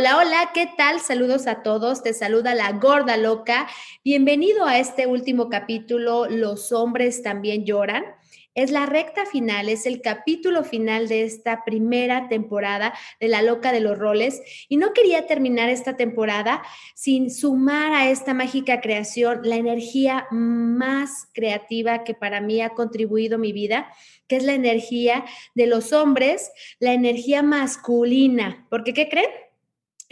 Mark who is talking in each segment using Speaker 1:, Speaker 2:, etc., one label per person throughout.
Speaker 1: Hola, hola, ¿qué tal? Saludos a todos. Te saluda la gorda loca. Bienvenido a este último capítulo, Los hombres también lloran. Es la recta final, es el capítulo final de esta primera temporada de La Loca de los Roles. Y no quería terminar esta temporada sin sumar a esta mágica creación la energía más creativa que para mí ha contribuido mi vida, que es la energía de los hombres, la energía masculina. Porque, ¿qué creen?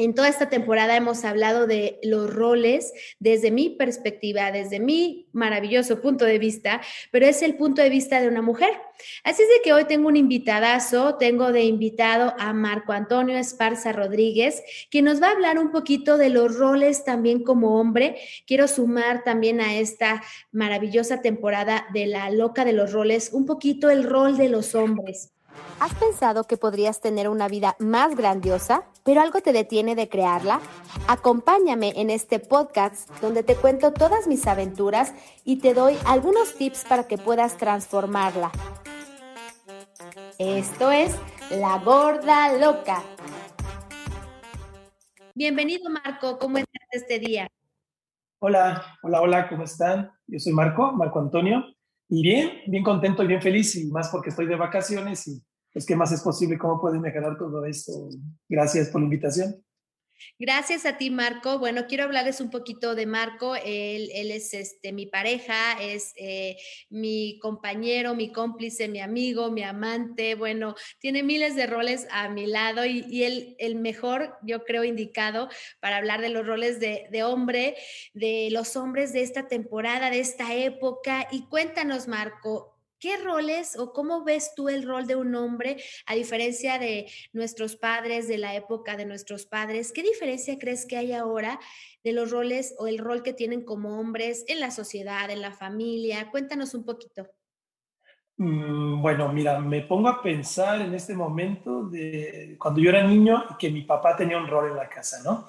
Speaker 1: En toda esta temporada hemos hablado de los roles desde mi perspectiva, desde mi maravilloso punto de vista, pero es el punto de vista de una mujer. Así es de que hoy tengo un invitadazo, tengo de invitado a Marco Antonio Esparza Rodríguez, quien nos va a hablar un poquito de los roles también como hombre. Quiero sumar también a esta maravillosa temporada de la loca de los roles un poquito el rol de los hombres. ¿Has pensado que podrías tener una vida más grandiosa, pero algo te detiene de crearla? Acompáñame en este podcast donde te cuento todas mis aventuras y te doy algunos tips para que puedas transformarla. Esto es La Gorda Loca. Bienvenido Marco, ¿cómo estás este día?
Speaker 2: Hola, hola, hola, ¿cómo están? Yo soy Marco, Marco Antonio, y bien, bien contento y bien feliz, y más porque estoy de vacaciones y pues, ¿qué más es posible? ¿Cómo puede mejorar todo esto? Gracias por la invitación.
Speaker 1: Gracias a ti, Marco. Bueno, quiero hablarles un poquito de Marco. Él, es este, mi pareja, es eh, mi compañero, mi cómplice, mi amigo, mi amante. Bueno, tiene miles de roles a mi lado y, y él, el mejor, yo creo, indicado para hablar de los roles de, de hombre, de los hombres de esta temporada, de esta época. Y cuéntanos, Marco, ¿Qué roles o cómo ves tú el rol de un hombre a diferencia de nuestros padres, de la época de nuestros padres? ¿Qué diferencia crees que hay ahora de los roles o el rol que tienen como hombres en la sociedad, en la familia? Cuéntanos un poquito.
Speaker 2: Mm, bueno, mira, me pongo a pensar en este momento de cuando yo era niño que mi papá tenía un rol en la casa, ¿no?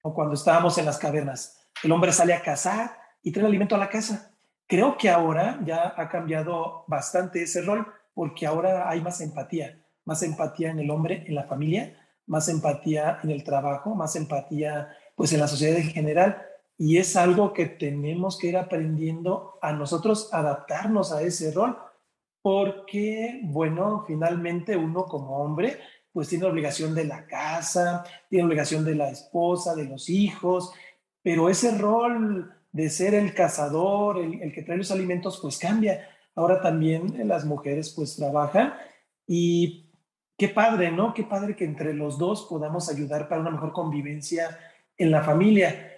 Speaker 2: O cuando estábamos en las cavernas. El hombre sale a cazar y trae alimento a la casa Creo que ahora ya ha cambiado bastante ese rol porque ahora hay más empatía, más empatía en el hombre, en la familia, más empatía en el trabajo, más empatía pues en la sociedad en general. Y es algo que tenemos que ir aprendiendo a nosotros adaptarnos a ese rol porque bueno, finalmente uno como hombre pues tiene obligación de la casa, tiene obligación de la esposa, de los hijos, pero ese rol de ser el cazador, el, que trae los alimentos, pues cambia. Ahora también las mujeres pues trabajan y qué padre, ¿no? Qué padre que entre los dos podamos ayudar para una mejor convivencia en la familia.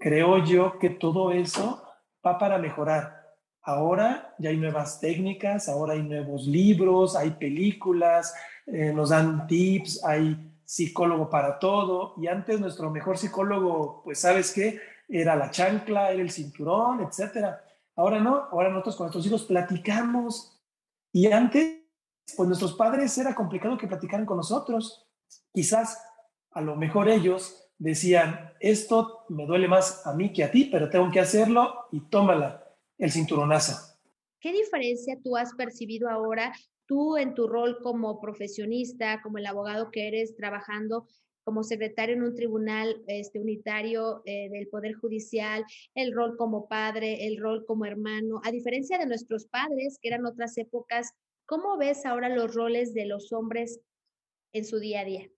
Speaker 2: Creo yo que todo eso va para mejorar. Ahora ya hay nuevas técnicas, ahora hay nuevos libros, hay películas, eh, nos dan tips, hay psicólogo para todo. Y antes nuestro mejor psicólogo, pues sabes qué, era la chancla, era el cinturón, etcétera. Ahora no, ahora nosotros con nuestros hijos platicamos y antes, pues nuestros padres era complicado que platicaran con nosotros. Quizás a lo mejor ellos decían, esto me duele más a mí que a ti, pero tengo que hacerlo y tómala, el cinturonazo.
Speaker 1: ¿Qué diferencia tú has percibido ahora, tú en tu rol como profesionista, como el abogado que eres trabajando como secretario en un tribunal este, unitario eh, del Poder Judicial, el rol como padre, el rol como hermano, a diferencia de nuestros padres, que eran otras épocas, ¿cómo ves ahora los roles de los hombres en su día a día?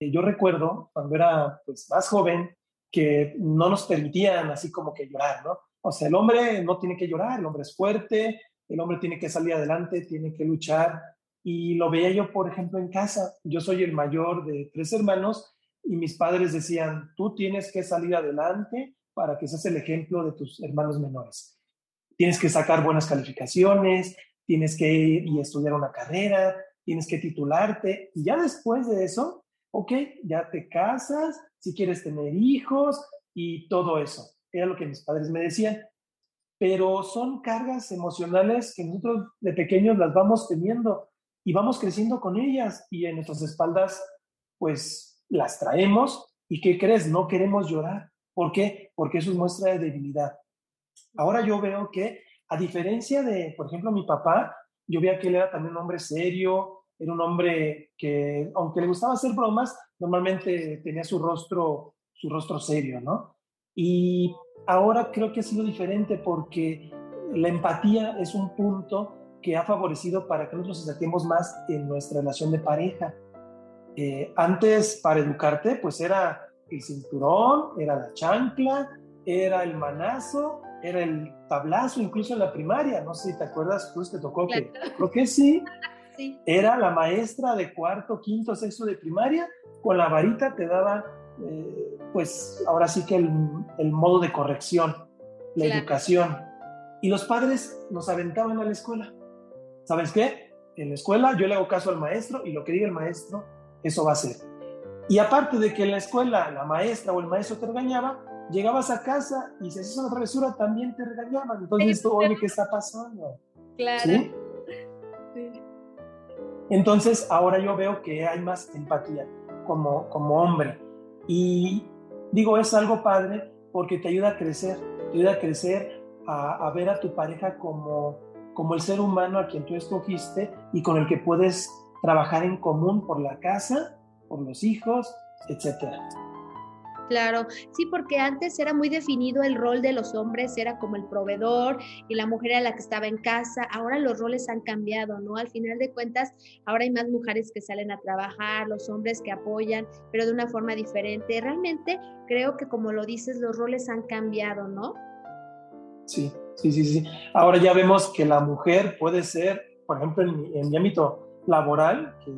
Speaker 2: Eh, yo recuerdo cuando era pues, más joven que no nos permitían así como que llorar, ¿no? O sea, el hombre no tiene que llorar, el hombre es fuerte, el hombre tiene que salir adelante, tiene que luchar. Y lo veía yo, por ejemplo, en casa. Yo soy el mayor de tres hermanos y mis padres decían, tú tienes que salir adelante para que seas el ejemplo de tus hermanos menores. Tienes que sacar buenas calificaciones, tienes que ir y estudiar una carrera, tienes que titularte y ya después de eso, ok, ya te casas, si quieres tener hijos y todo eso. Era lo que mis padres me decían. Pero son cargas emocionales que nosotros de pequeños las vamos teniendo y vamos creciendo con ellas y en nuestras espaldas, pues las traemos y ¿qué crees? No queremos llorar. ¿Por qué? Porque eso es muestra de debilidad. Ahora yo veo que, a diferencia de, por ejemplo, mi papá, yo veía que él era también un hombre serio, era un hombre que, aunque le gustaba hacer bromas, normalmente tenía su rostro, su rostro serio, ¿no? Y ahora creo que ha sido diferente porque la empatía es un punto que ha favorecido para que nosotros nos acerquemos más en nuestra relación de pareja. Eh, antes, para educarte, pues era el cinturón, era la chancla, era el manazo, era el tablazo, incluso en la primaria. No sé si te acuerdas, pues te tocó que, creo que sí, era la maestra de cuarto, quinto, sexto de primaria, con la varita te daba, eh, pues ahora sí que el, modo de corrección, la educación. Y los padres nos aventaban a la escuela. ¿Sabes qué? En la escuela yo le hago caso al maestro y lo que diga el maestro, eso va a ser. Y aparte de que en la escuela la maestra o el maestro te regañaba, llegabas a casa y si haces una travesura también te regañaban. Entonces, oye, ¿qué está pasando?
Speaker 1: Claro. ¿Sí?
Speaker 2: Entonces, ahora yo veo que hay más empatía como, como hombre. Y digo, es algo padre porque te ayuda a crecer, te ayuda a crecer, a, a ver a tu pareja como, como el ser humano a quien tú escogiste y con el que puedes trabajar en común por la casa, por los hijos, etcétera.
Speaker 1: Claro, sí, porque antes era muy definido el rol de los hombres, era como el proveedor y la mujer era la que estaba en casa. Ahora los roles han cambiado, ¿no? Al final de cuentas, ahora hay más mujeres que salen a trabajar, los hombres que apoyan, pero de una forma diferente. Realmente creo que como lo dices, los roles han cambiado, ¿no?
Speaker 2: Sí, sí, sí, sí. Ahora ya vemos que la mujer puede ser, por ejemplo, en mi, en mi ámbito laboral, que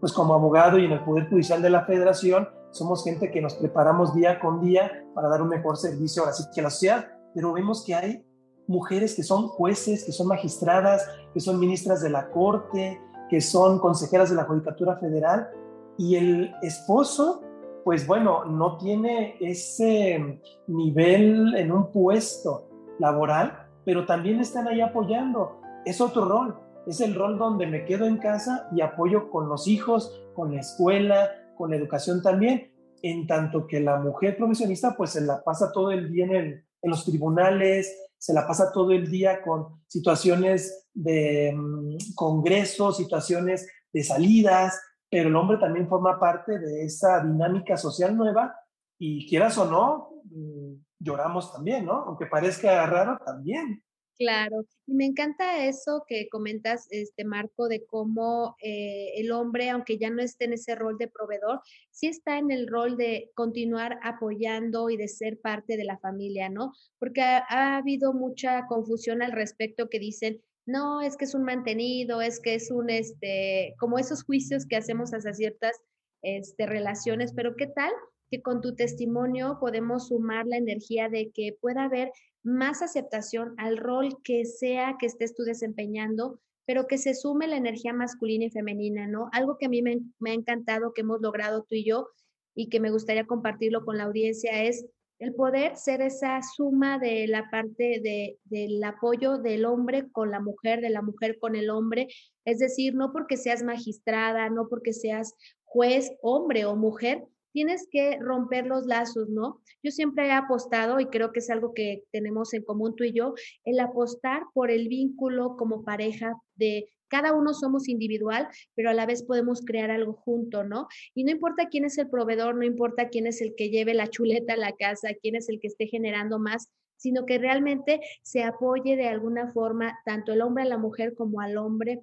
Speaker 2: pues como abogado y en el Poder Judicial de la Federación, somos gente que nos preparamos día con día para dar un mejor servicio ahora sí que a la sociedad, pero vemos que hay mujeres que son jueces, que son magistradas, que son ministras de la Corte, que son consejeras de la Judicatura Federal, y el esposo, pues bueno, no tiene ese nivel en un puesto laboral, pero también están ahí apoyando. Es otro rol, es el rol donde me quedo en casa y apoyo con los hijos, con la escuela, con la educación también, en tanto que la mujer profesionista pues se la pasa todo el día en, los tribunales, se la pasa todo el día con situaciones de mm, congresos, situaciones de salidas, pero el hombre también forma parte de esa dinámica social nueva y quieras o no, mm, lloramos también, ¿no? Aunque parezca raro, también.
Speaker 1: Claro, y me encanta eso que comentas, este Marco, de cómo eh, el hombre, aunque ya no esté en ese rol de proveedor, sí está en el rol de continuar apoyando y de ser parte de la familia, ¿no? Porque ha, habido mucha confusión al respecto que dicen, no, es que es un mantenido, es que es un, este, como esos juicios que hacemos hacia ciertas este, relaciones, pero ¿qué tal? Que con tu testimonio podemos sumar la energía de que pueda haber más aceptación al rol que sea que estés tú desempeñando, pero que se sume la energía masculina y femenina, ¿no? Algo que a mí me, ha encantado que hemos logrado tú y yo y que me gustaría compartirlo con la audiencia es el poder ser esa suma de la parte de, del apoyo del hombre con la mujer, de la mujer con el hombre, es decir, no porque seas magistrada, no porque seas juez, hombre o mujer, tienes que romper los lazos, ¿no? Yo siempre he apostado, y creo que es algo que tenemos en común tú y yo, el apostar por el vínculo como pareja de cada uno somos individual, pero a la vez podemos crear algo junto, ¿no? Y no importa quién es el proveedor, no importa quién es el que lleve la chuleta a la casa, quién es el que esté generando más, sino que realmente se apoye de alguna forma tanto el hombre a la mujer como al hombre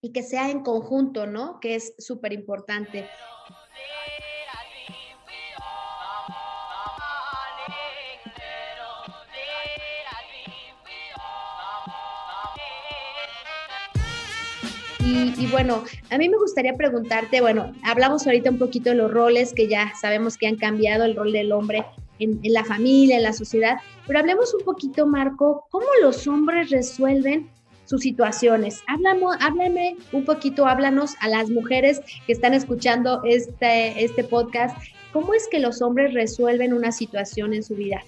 Speaker 1: y que sea en conjunto, ¿no? Que es súper importante. Y, bueno, a mí me gustaría preguntarte, bueno, hablamos ahorita un poquito de los roles que ya sabemos que han cambiado, el rol del hombre en, la familia, en la sociedad, pero hablemos un poquito, Marco, cómo los hombres resuelven sus situaciones. Háblame, háblame un poquito, háblanos a las mujeres que están escuchando este, este podcast, ¿cómo es que los hombres resuelven una situación en su vida?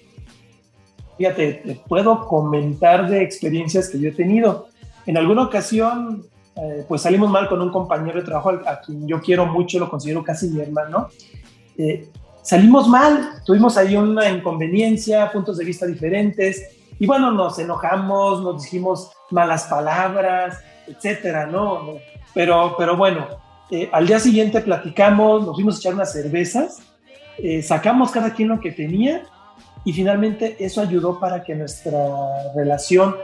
Speaker 2: Fíjate, te puedo comentar de experiencias que yo he tenido. En alguna ocasión eh, pues salimos mal con un compañero de trabajo a, quien yo quiero mucho, lo considero casi mi hermano. Eh, salimos mal, tuvimos ahí una inconveniencia, puntos de vista diferentes, y bueno, nos enojamos, nos dijimos malas palabras, etcétera, ¿no? Pero, pero bueno, eh, al día siguiente platicamos, nos fuimos a echar unas cervezas, eh, sacamos cada quien lo que tenía y finalmente eso ayudó para que nuestra relación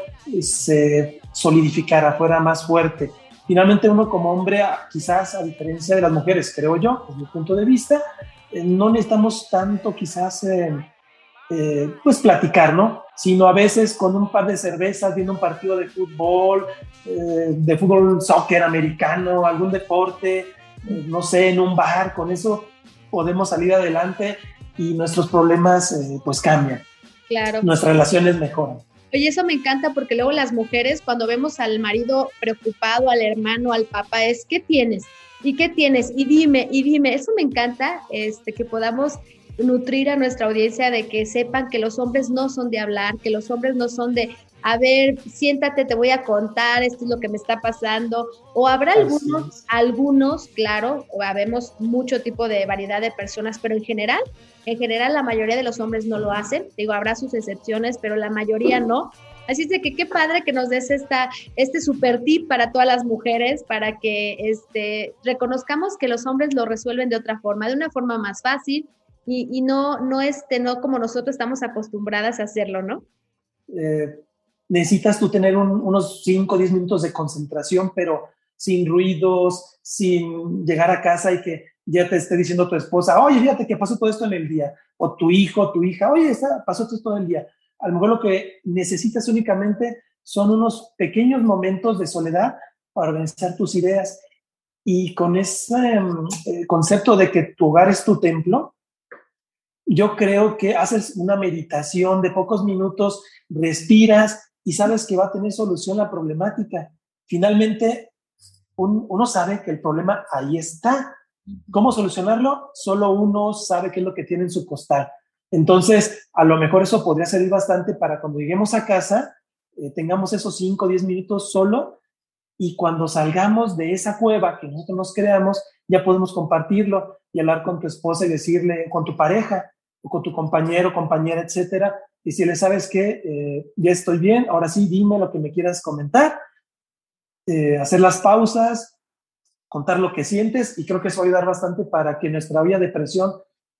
Speaker 2: se solidificara, fuera más fuerte. Finalmente uno como hombre, quizás a diferencia de las mujeres, creo yo, desde mi punto de vista, eh, no necesitamos tanto quizás eh, pues platicar, ¿no? Sino a veces con un par de cervezas, viendo un partido de fútbol, eh, de fútbol, soccer americano, algún deporte, no sé, en un bar, con eso podemos salir adelante y nuestros problemas pues cambian.
Speaker 1: Claro.
Speaker 2: Nuestras relaciones mejoran.
Speaker 1: Oye, eso me encanta porque luego las mujeres, cuando vemos al marido preocupado, al hermano, al papá, es, ¿qué tienes? ¿Y qué tienes? Y dime, y dime. Eso me encanta, este, que podamos nutrir a nuestra audiencia de que sepan que los hombres no son de hablar, que los hombres no son de, a ver, siéntate, te voy a contar, esto es lo que me está pasando. O habrá algunos, algunos, claro, o habemos mucho tipo de variedad de personas, pero en general en general, la mayoría de los hombres no lo hacen. Digo, habrá sus excepciones, pero la mayoría no. Así es de que qué padre que nos des esta, este super tip para todas las mujeres, para que este, reconozcamos que los hombres lo resuelven de otra forma, de una forma más fácil y, no, no, este, no como nosotros estamos acostumbradas a hacerlo, ¿no?
Speaker 2: Eh, necesitas tú tener unos 5 o 10 minutos de concentración, pero sin ruidos, sin llegar a casa y que ya te esté diciendo tu esposa, oye, fíjate que pasó todo esto en el día, o tu hijo, tu hija, oye, está, pasó todo esto en el día. A lo mejor lo que necesitas únicamente son unos pequeños momentos de soledad para organizar tus ideas. Y con ese eh, concepto de que tu hogar es tu templo, yo creo que haces una meditación de pocos minutos, respiras y sabes que va a tener solución la problemática. Finalmente, uno sabe que el problema ahí está ¿Cómo solucionarlo? Solo uno sabe qué es lo que tiene en su costal. Entonces, a lo mejor eso podría servir bastante para cuando lleguemos a casa, eh, tengamos esos 5 o 10 minutos solo y cuando salgamos de esa cueva que nosotros nos creamos, ya podemos compartirlo y hablar con tu esposa y decirle, con tu pareja o con tu compañero, compañera, etcétera, y si le sabes que eh, ya estoy bien, ahora sí, dime lo que me quieras comentar, eh, hacer las pausas, contar lo que sientes y creo que eso va a ayudar bastante para que nuestra vida de depresión,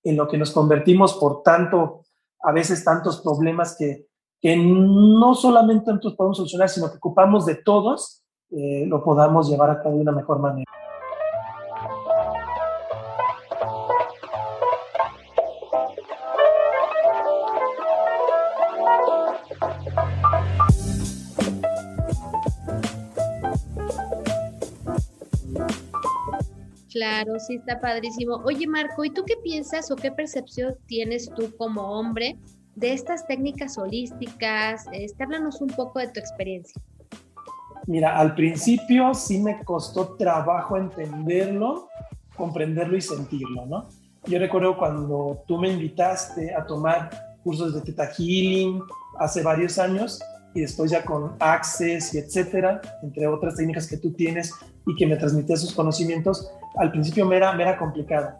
Speaker 2: en lo que nos convertimos por tanto, a veces tantos problemas que, que no solamente nosotros podemos solucionar, sino que ocupamos de todos, eh, lo podamos llevar a cabo de una mejor manera.
Speaker 1: Claro, sí, está padrísimo. Oye, Marco, ¿y tú qué piensas o qué percepción tienes tú como hombre de estas técnicas holísticas? Este, háblanos un poco de tu experiencia.
Speaker 2: Mira, al principio sí me costó trabajo entenderlo, comprenderlo y sentirlo, ¿no? Yo recuerdo cuando tú me invitaste a tomar cursos de Theta Healing hace varios años y después ya con Access y etcétera, entre otras técnicas que tú tienes y que me transmitías sus conocimientos, al principio me era, me era complicado.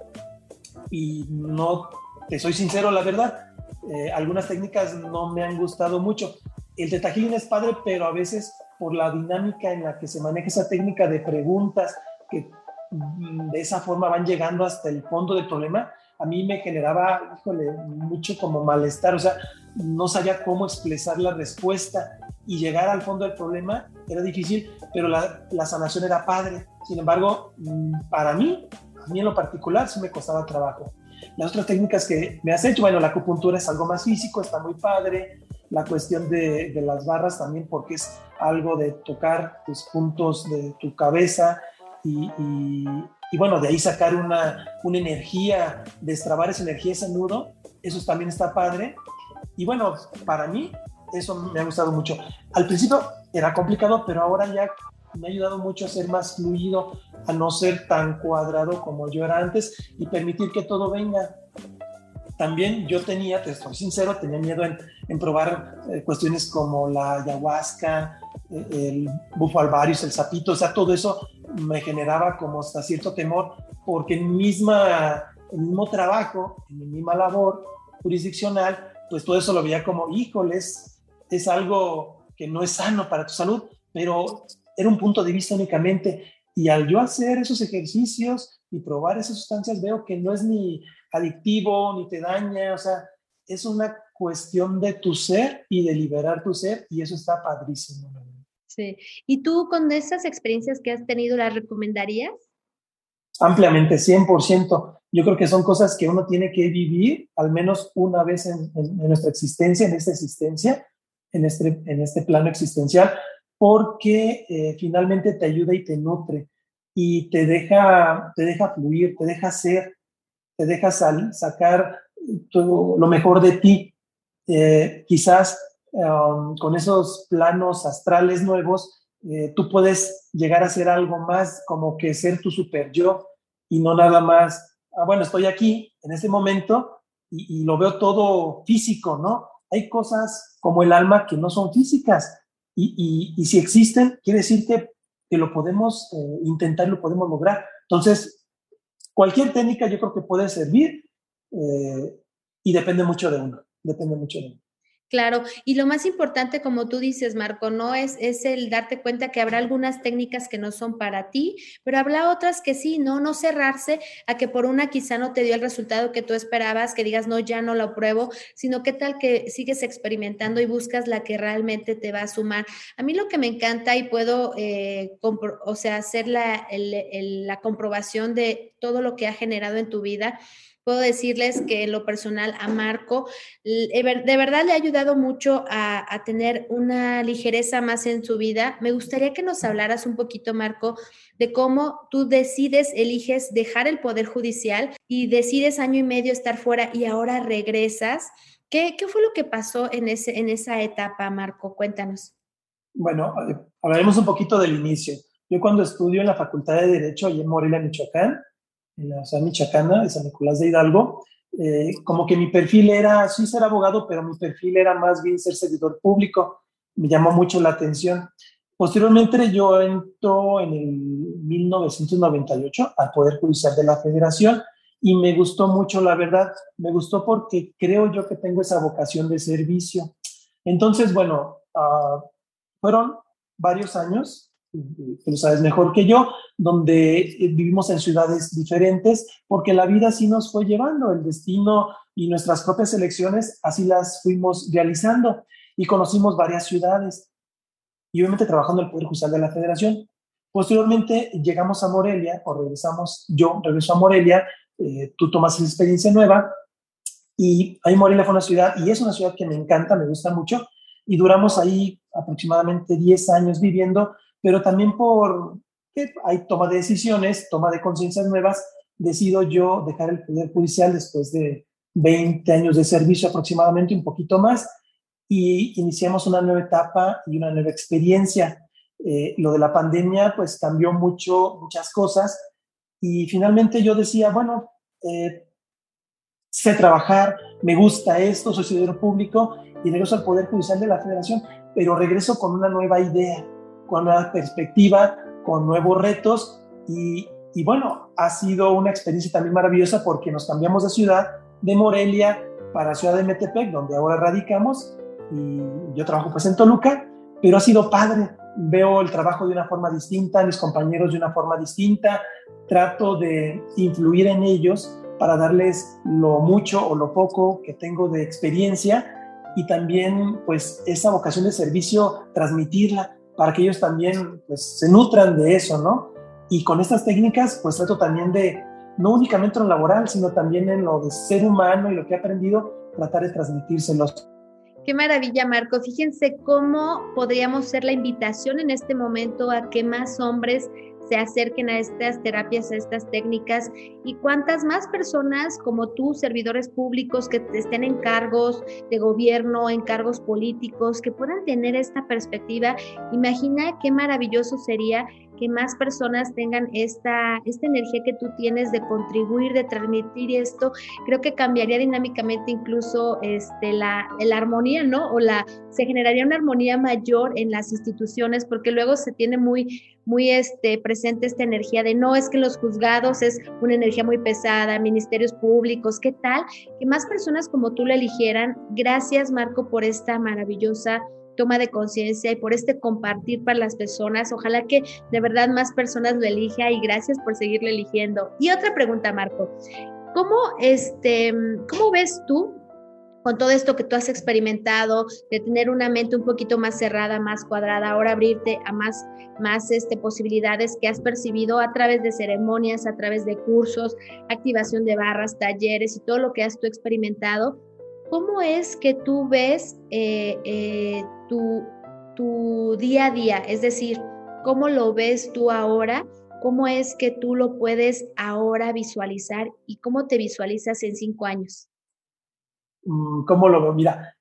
Speaker 2: Y no, te soy sincero, la verdad, eh, algunas técnicas no me han gustado mucho. El Theta Healing es padre, pero a veces por la dinámica en la que se maneja esa técnica de preguntas que mm, de esa forma van llegando hasta el fondo del problema, a mí me generaba, híjole, mucho como malestar, o sea, no sabía cómo expresar la respuesta y llegar al fondo del problema era difícil, pero la, la sanación era padre. Sin embargo, mm, para mí, a mí en lo particular, sí me costaba trabajo. Las otras técnicas que me has hecho, bueno, la acupuntura es algo más físico, está muy padre. La cuestión de, de las barras también, porque es algo de tocar tus puntos de tu cabeza y, y, y bueno, de ahí sacar una, una energía, destrabar esa energía, ese nudo, eso también está padre. Y bueno, para mí eso me ha gustado mucho. Al principio era complicado, pero ahora ya me ha ayudado mucho a ser más fluido, a no ser tan cuadrado como yo era antes y permitir que todo venga. También yo tenía, te estoy sincero, tenía miedo en, probar eh, cuestiones como la ayahuasca, eh, el bufo alvarius, el sapito, o sea, todo eso me generaba como hasta cierto temor, porque en, misma, en mismo trabajo, en mi misma labor jurisdiccional, pues todo eso lo veía como, híjoles, es algo que no es sano para tu salud, pero era un punto de vista únicamente. Y al yo hacer esos ejercicios y probar esas sustancias, veo que no es ni adictivo, ni te daña, o sea, es una cuestión de tu ser y de liberar tu ser, y eso está padrísimo.
Speaker 1: Sí. ¿Y tú con esas experiencias que has tenido, las recomendarías?
Speaker 2: Ampliamente, 100%. Yo creo que son cosas que uno tiene que vivir al menos una vez en, nuestra existencia, en esta existencia, en este, en este plano existencial, porque eh, finalmente te ayuda y te nutre y te deja, te deja fluir, te deja ser, te deja sacar todo lo mejor de ti. Eh, quizás um, con esos planos astrales nuevos, eh, tú puedes llegar a ser algo más como que ser tu super yo y no nada más, ah, bueno, estoy aquí en este momento y, lo veo todo físico, ¿no? Hay cosas como el alma que no son físicas y, y, si existen, quiere decir que, lo podemos eh, intentar, lo podemos lograr. Entonces, cualquier técnica yo creo que puede servir eh, y depende mucho de uno, depende mucho de uno.
Speaker 1: Claro, y lo más importante, como tú dices, Marco, no es, es el darte cuenta que habrá algunas técnicas que no son para ti, pero habrá otras que sí, no, no cerrarse a que por una quizá no te dio el resultado que tú esperabas, que digas, no, ya no lo pruebo, sino qué tal que sigues experimentando y buscas la que realmente te va a sumar. A mí lo que me encanta y puedo, eh, o sea, hacer la, la comprobación de todo lo que ha generado en tu vida puedo decirles que en lo personal a Marco de verdad le ha ayudado mucho a, tener una ligereza más en su vida. Me gustaría que nos hablaras un poquito, Marco, de cómo tú decides, eliges dejar el Poder Judicial y decides año y medio estar fuera y ahora regresas. ¿Qué, qué fue lo que pasó en, ese, en esa etapa, Marco? Cuéntanos.
Speaker 2: Bueno, hablaremos un poquito del inicio. Yo cuando estudio en la Facultad de Derecho, allí en Morelia, Michoacán, en la ciudad michoacana de San Nicolás de Hidalgo, eh, como que mi perfil era, sí ser abogado, pero mi perfil era más bien ser servidor público. Me llamó mucho la atención. Posteriormente yo entro en el 1998 al Poder Judicial de la Federación y me gustó mucho, la verdad, me gustó porque creo yo que tengo esa vocación de servicio. Entonces, bueno, uh, fueron varios años tú lo sabes mejor que yo, donde eh, vivimos en ciudades diferentes, porque la vida sí nos fue llevando, el destino y nuestras propias elecciones así las fuimos realizando y conocimos varias ciudades y obviamente trabajando en el Poder Judicial de la Federación. Posteriormente llegamos a Morelia o regresamos, yo regreso a Morelia, eh, tú tomas esa experiencia nueva y ahí Morelia fue una ciudad y es una ciudad que me encanta, me gusta mucho y duramos ahí aproximadamente 10 años viviendo pero también por que hay toma de decisiones, toma de conciencias nuevas, decido yo dejar el Poder Judicial después de 20 años de servicio aproximadamente, un poquito más, y iniciamos una nueva etapa y una nueva experiencia. Eh, lo de la pandemia pues cambió mucho, muchas cosas, y finalmente yo decía, bueno, eh, sé trabajar, me gusta esto, soy ciudadano público y regreso al Poder Judicial de la Federación, pero regreso con una nueva idea con nueva perspectiva, con nuevos retos y, y, bueno, ha sido una experiencia también maravillosa porque nos cambiamos de ciudad, de Morelia para Ciudad de Metepec, donde ahora radicamos y yo trabajo pues en Toluca, pero ha sido padre, veo el trabajo de una forma distinta, mis compañeros de una forma distinta, trato de influir en ellos para darles lo mucho o lo poco que tengo de experiencia y también pues esa vocación de servicio transmitirla para que ellos también pues, se nutran de eso, ¿no? Y con estas técnicas, pues trato también de, no únicamente en lo laboral, sino también en lo de ser humano y lo que he aprendido, tratar de transmitírselos.
Speaker 1: Qué maravilla, Marco. Fíjense cómo podríamos ser la invitación en este momento a que más hombres se acerquen a estas terapias, a estas técnicas y cuántas más personas como tú, servidores públicos que estén en cargos de gobierno, en cargos políticos, que puedan tener esta perspectiva. Imagina qué maravilloso sería que más personas tengan esta, esta energía que tú tienes de contribuir, de transmitir esto, creo que cambiaría dinámicamente incluso este, la, la armonía, ¿no? O la, se generaría una armonía mayor en las instituciones, porque luego se tiene muy, muy este, presente esta energía de no, es que los juzgados es una energía muy pesada, ministerios públicos, ¿qué tal? Que más personas como tú lo eligieran. Gracias, Marco, por esta maravillosa toma de conciencia y por este compartir para las personas. Ojalá que de verdad más personas lo elijan y gracias por seguirlo eligiendo. Y otra pregunta, Marco. ¿Cómo, este, ¿Cómo ves tú con todo esto que tú has experimentado, de tener una mente un poquito más cerrada, más cuadrada, ahora abrirte a más, más este, posibilidades que has percibido a través de ceremonias, a través de cursos, activación de barras, talleres y todo lo que has tú experimentado, ¿cómo es que tú ves eh, eh, tu, tu día a día? Es decir, ¿cómo lo ves tú ahora? ¿Cómo es que tú lo puedes ahora visualizar y cómo te visualizas en cinco años?
Speaker 2: Mm, ¿Cómo lo veo? Mira,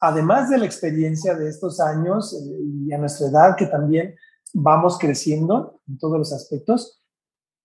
Speaker 2: además de la experiencia de estos años eh, y a nuestra edad, que también vamos creciendo en todos los aspectos,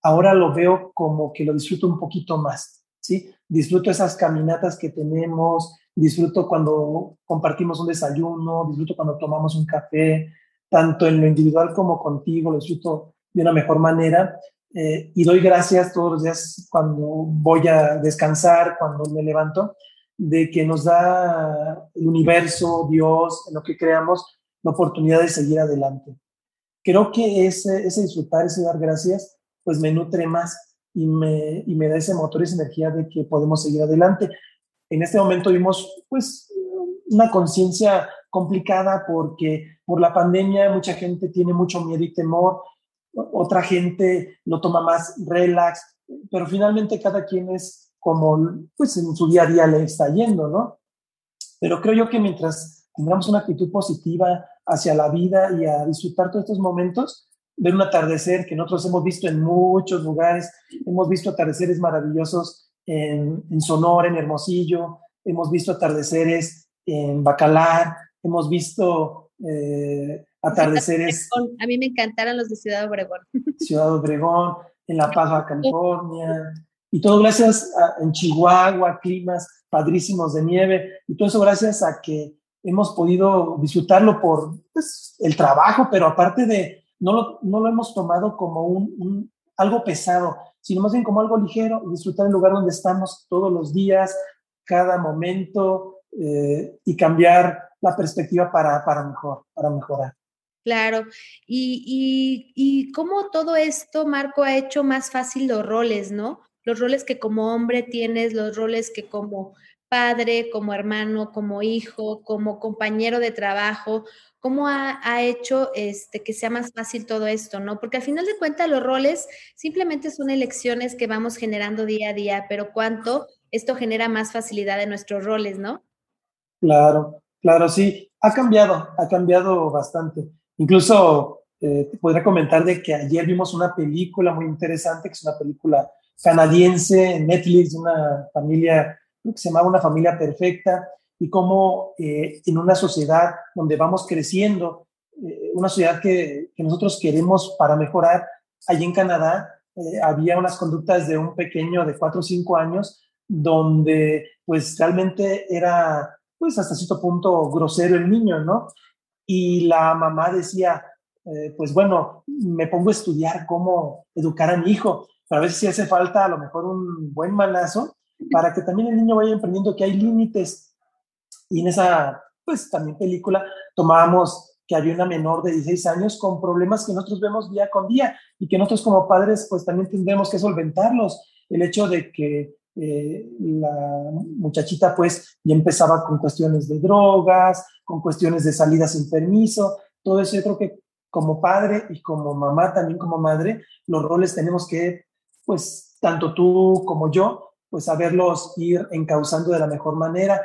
Speaker 2: ahora lo veo como que lo disfruto un poquito más, ¿sí? Disfruto esas caminatas que tenemos, disfruto cuando compartimos un desayuno, disfruto cuando tomamos un café, tanto en lo individual como contigo, lo disfruto de una mejor manera. Eh, y doy gracias todos los días cuando voy a descansar, cuando me levanto, de que nos da el universo, Dios, en lo que creamos, la oportunidad de seguir adelante. Creo que ese, ese disfrutar, ese dar gracias, pues me nutre más y me, y me da ese motor, esa energía de que podemos seguir adelante. En este momento vimos, pues, una conciencia complicada porque por la pandemia mucha gente tiene mucho miedo y temor, otra gente lo toma más relax, pero finalmente cada quien es como pues en su día a día le está yendo, ¿no? Pero creo yo que mientras tengamos una actitud positiva hacia la vida y a disfrutar todos estos momentos, ver un atardecer que nosotros hemos visto en muchos lugares, hemos visto atardeceres maravillosos en, en Sonora, en Hermosillo, hemos visto atardeceres en Bacalar, hemos visto eh, atardeceres...
Speaker 1: A mí me encantaron los de Ciudad Obregón.
Speaker 2: Ciudad Obregón, en La Paz, California, y todo gracias a, en Chihuahua, climas padrísimos de nieve, y todo eso gracias a que hemos podido disfrutarlo por pues, el trabajo, pero aparte de, no lo, no lo hemos tomado como un, algo pesado, sino más bien como algo ligero, disfrutar el lugar donde estamos todos los días, cada momento, eh, y cambiar la perspectiva para, para mejor, para mejorar.
Speaker 1: Claro, y, y, y cómo todo esto, Marco, ha hecho más fácil los roles, ¿no? los roles que como hombre tienes, los roles que como padre, como hermano, como hijo, como compañero de trabajo, cómo ha, hecho este, que sea más fácil todo esto, ¿no? Porque al final de cuentas los roles simplemente son elecciones que vamos generando día a día, pero cuánto esto genera más facilidad en nuestros roles, ¿no?
Speaker 2: Claro, claro, sí, ha cambiado, ha cambiado bastante. Incluso eh, te podría comentar de que ayer vimos una película muy interesante, que es una película canadiense en Netflix, una familia, que se llamaba Una familia perfecta, y cómo eh, en una sociedad donde vamos creciendo, eh, una sociedad que, que, nosotros queremos para mejorar, allí en Canadá eh, había unas conductas de un pequeño de 4 o 5 años donde pues realmente era pues hasta cierto punto grosero el niño, ¿no? Y la mamá decía, pues bueno, me pongo a estudiar cómo educar a mi hijo pero a veces sí hace falta a lo mejor un buen manazo para que también el niño vaya aprendiendo que hay límites. Y en esa, pues también película tomábamos que había una menor de 16 años con problemas que nosotros vemos día con día y que nosotros como padres pues también tendremos que solventarlos. El hecho de que eh, la muchachita pues ya empezaba con cuestiones de drogas, con cuestiones de salida sin permiso, todo eso yo creo que como padre y como mamá también como madre, los roles tenemos que pues tanto tú como yo, pues saberlos ir encauzando de la mejor manera.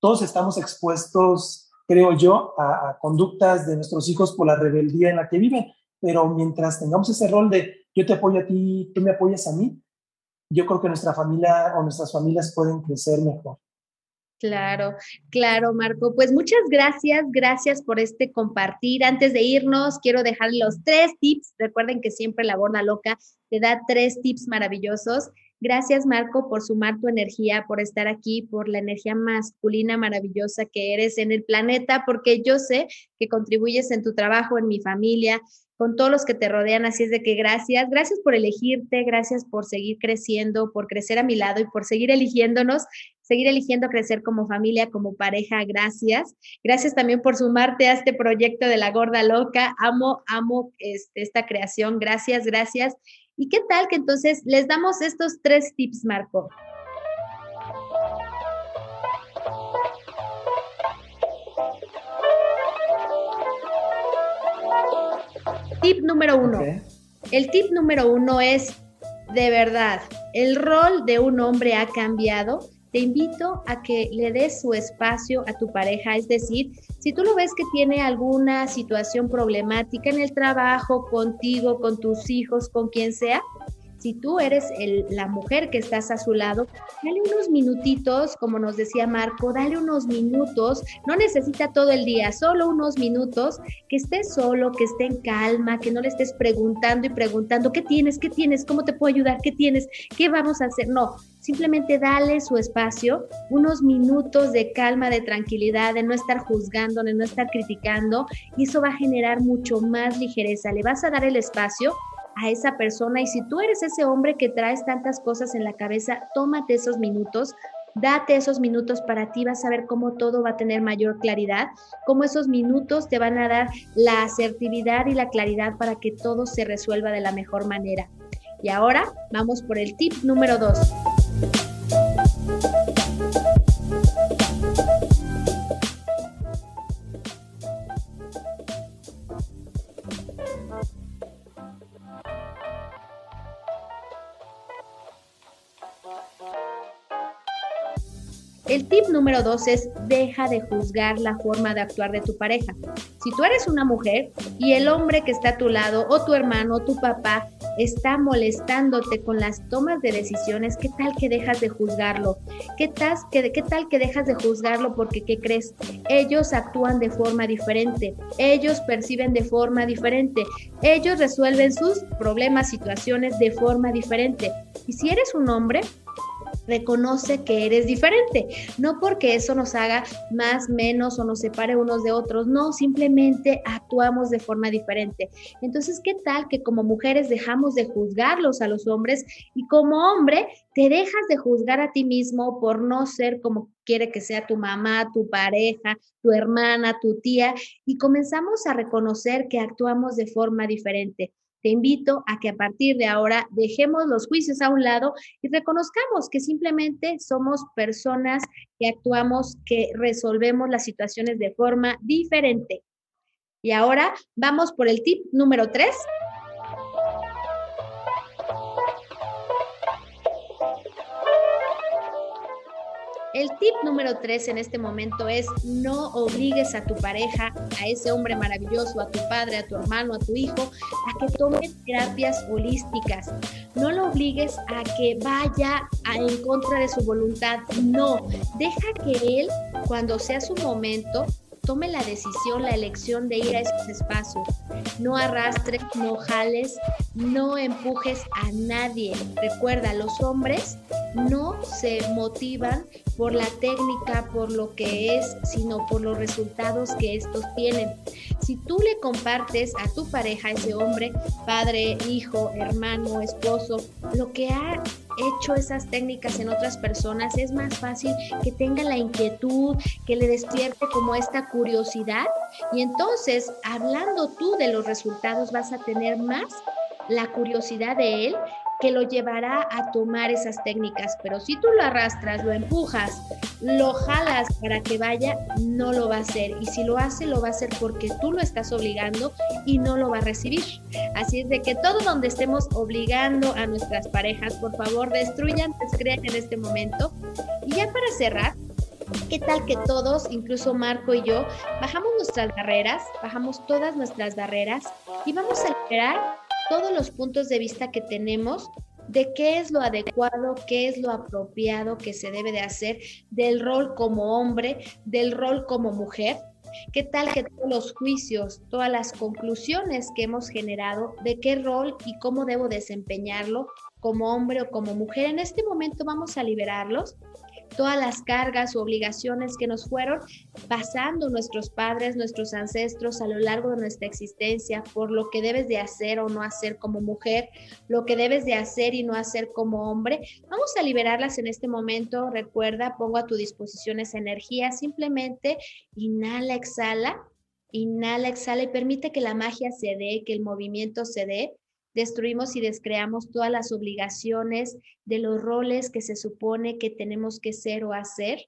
Speaker 2: Todos estamos expuestos, creo yo, a, conductas de nuestros hijos por la rebeldía en la que viven, pero mientras tengamos ese rol de yo te apoyo a ti, tú me apoyas a mí, yo creo que nuestra familia o nuestras familias pueden crecer mejor.
Speaker 1: Claro, claro, Marco. Pues muchas gracias, gracias por este compartir. Antes de irnos, quiero dejar los tres tips. Recuerden que siempre la borda loca te da tres tips maravillosos. Gracias, Marco, por sumar tu energía, por estar aquí, por la energía masculina maravillosa que eres en el planeta, porque yo sé que contribuyes en tu trabajo, en mi familia, con todos los que te rodean. Así es de que gracias, gracias por elegirte, gracias por seguir creciendo, por crecer a mi lado y por seguir eligiéndonos, seguir eligiendo crecer como familia, como pareja. Gracias. Gracias también por sumarte a este proyecto de la gorda loca. Amo, amo este, esta creación. Gracias, gracias. ¿Y qué tal que entonces les damos estos tres tips, Marco? Tip número uno. El tip número uno es, de verdad, el rol de un hombre ha cambiado. Te invito a que le des su espacio a tu pareja, es decir, si tú lo ves que tiene alguna situación problemática en el trabajo, contigo, con tus hijos, con quien sea, si tú eres la mujer que estás a su lado, dale unos minutitos, como nos decía Marco, dale unos minutos, no necesita todo el día, solo unos minutos, que esté solo, que esté en calma, que no le estés preguntando y preguntando, ¿qué tienes? ¿Qué tienes? ¿Cómo te puedo ayudar? ¿Qué tienes? ¿Qué vamos a hacer? No, simplemente dale su espacio, unos minutos de calma, de tranquilidad, de no estar juzgando, de no estar criticando, y eso va a generar mucho más ligereza. Le vas a dar el espacio a esa persona y si tú eres ese hombre que traes tantas cosas en la cabeza, tómate esos minutos date esos minutos para ti, vas a ver cómo todo va a tener mayor claridad, cómo esos minutos te van a dar la asertividad y la claridad para que todo se resuelva de la mejor manera. Y ahora vamos por el tip número 2. Bye. Dos es deja de juzgar la forma de actuar de tu pareja. Si tú eres una mujer y el hombre que está a tu lado o tu hermano o tu papá está molestándote con las tomas de decisiones, ¿qué tal que dejas de juzgarlo? ¿Qué tal que, qué tal que dejas de juzgarlo porque, ¿qué crees? Ellos actúan de forma diferente, ellos perciben de forma diferente, ellos resuelven sus problemas, situaciones de forma diferente. Y si eres un hombre, reconoce que eres diferente, no porque eso nos haga más, menos o nos separe unos de otros, no, simplemente actuamos de forma diferente. Entonces, ¿qué tal que como mujeres dejamos de juzgarlos a los hombres y como hombre te dejas de juzgar a ti mismo por no ser como quiere que sea tu mamá, tu pareja, tu hermana, tu tía y comenzamos a reconocer que actuamos de forma diferente? Te invito a que a partir de ahora dejemos los juicios a un lado y reconozcamos que simplemente somos personas que actuamos, que resolvemos las situaciones de forma diferente. Y ahora vamos por el tip número tres. El tip número tres en este momento es no obligues a tu pareja, a ese hombre maravilloso, a tu padre, a tu hermano, a tu hijo, a que tome terapias holísticas. No lo obligues a que vaya en contra de su voluntad. No, deja que él, cuando sea su momento, tome la decisión, la elección de ir a esos espacios. No arrastres, no jales, no empujes a nadie. Recuerda, los hombres no se motivan por la técnica, por lo que es, sino por los resultados que estos tienen. Si tú le compartes a tu pareja, ese hombre, padre, hijo, hermano, esposo, lo que ha hecho esas técnicas en otras personas, es más fácil que tenga la inquietud, que le despierte como esta curiosidad. Y entonces, hablando tú de los resultados, vas a tener más la curiosidad de él que lo llevará a tomar esas técnicas. Pero si tú lo arrastras, lo empujas, lo jalas para que vaya, no lo va a hacer. Y si lo hace, lo va a hacer porque tú lo estás obligando y no lo va a recibir. Así es de que todo donde estemos obligando a nuestras parejas, por favor, destruyan, descrean en este momento. Y ya para cerrar, ¿Qué tal que todos, incluso Marco y yo, bajamos nuestras barreras, bajamos todas nuestras barreras y vamos a esperar todos los puntos de vista que tenemos de qué es lo adecuado, qué es lo apropiado que se debe de hacer del rol como hombre, del rol como mujer. ¿Qué tal que todos los juicios, todas las conclusiones que hemos generado de qué rol y cómo debo desempeñarlo como hombre o como mujer, en este momento vamos a liberarlos todas las cargas o obligaciones que nos fueron pasando nuestros padres, nuestros ancestros a lo largo de nuestra existencia, por lo que debes de hacer o no hacer como mujer, lo que debes de hacer y no hacer como hombre. Vamos a liberarlas en este momento. Recuerda, pongo a tu disposición esa energía. Simplemente inhala, exhala, inhala, exhala y permite que la magia se dé, que el movimiento se dé destruimos y descreamos todas las obligaciones de los roles que se supone que tenemos que ser o hacer.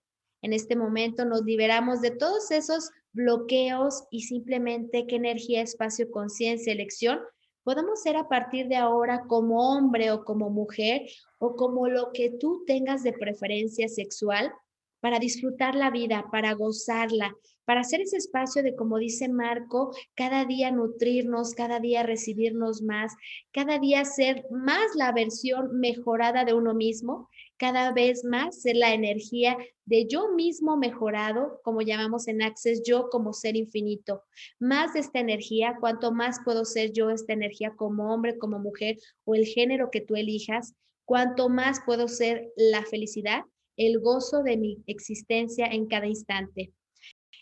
Speaker 1: En este momento nos liberamos de todos esos bloqueos y simplemente qué energía, espacio, conciencia, elección podemos ser a partir de ahora como hombre o como mujer o como lo que tú tengas de preferencia sexual para disfrutar la vida, para gozarla, para hacer ese espacio de, como dice Marco, cada día nutrirnos, cada día recibirnos más, cada día ser más la versión mejorada de uno mismo, cada vez más ser la energía de yo mismo mejorado, como llamamos en Access, yo como ser infinito. Más de esta energía, cuanto más puedo ser yo esta energía como hombre, como mujer o el género que tú elijas, cuanto más puedo ser la felicidad el gozo de mi existencia en cada instante.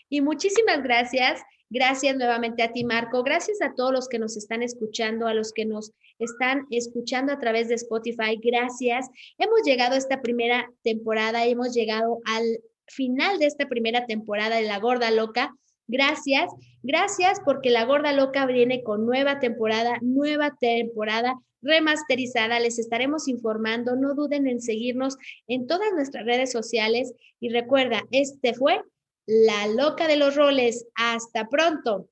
Speaker 1: Y muchísimas gracias. Gracias nuevamente a ti, Marco. Gracias a todos los que nos están escuchando, a los que nos están escuchando a través de Spotify. Gracias. Hemos llegado a esta primera temporada, hemos llegado al final de esta primera temporada de La Gorda Loca. Gracias, gracias porque La Gorda Loca viene con nueva temporada, nueva temporada remasterizada. Les estaremos informando. No duden en seguirnos en todas nuestras redes sociales. Y recuerda, este fue La Loca de los Roles. Hasta pronto.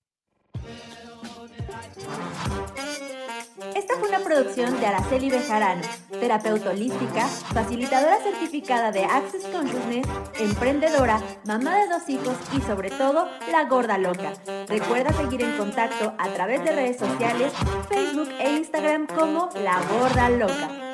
Speaker 3: Esta fue una producción de Araceli Bejarano, terapeuta holística, facilitadora certificada de Access Consciousness, emprendedora, mamá de dos hijos y sobre todo, la gorda loca. Recuerda seguir en contacto a través de redes sociales, Facebook e Instagram como La Gorda Loca.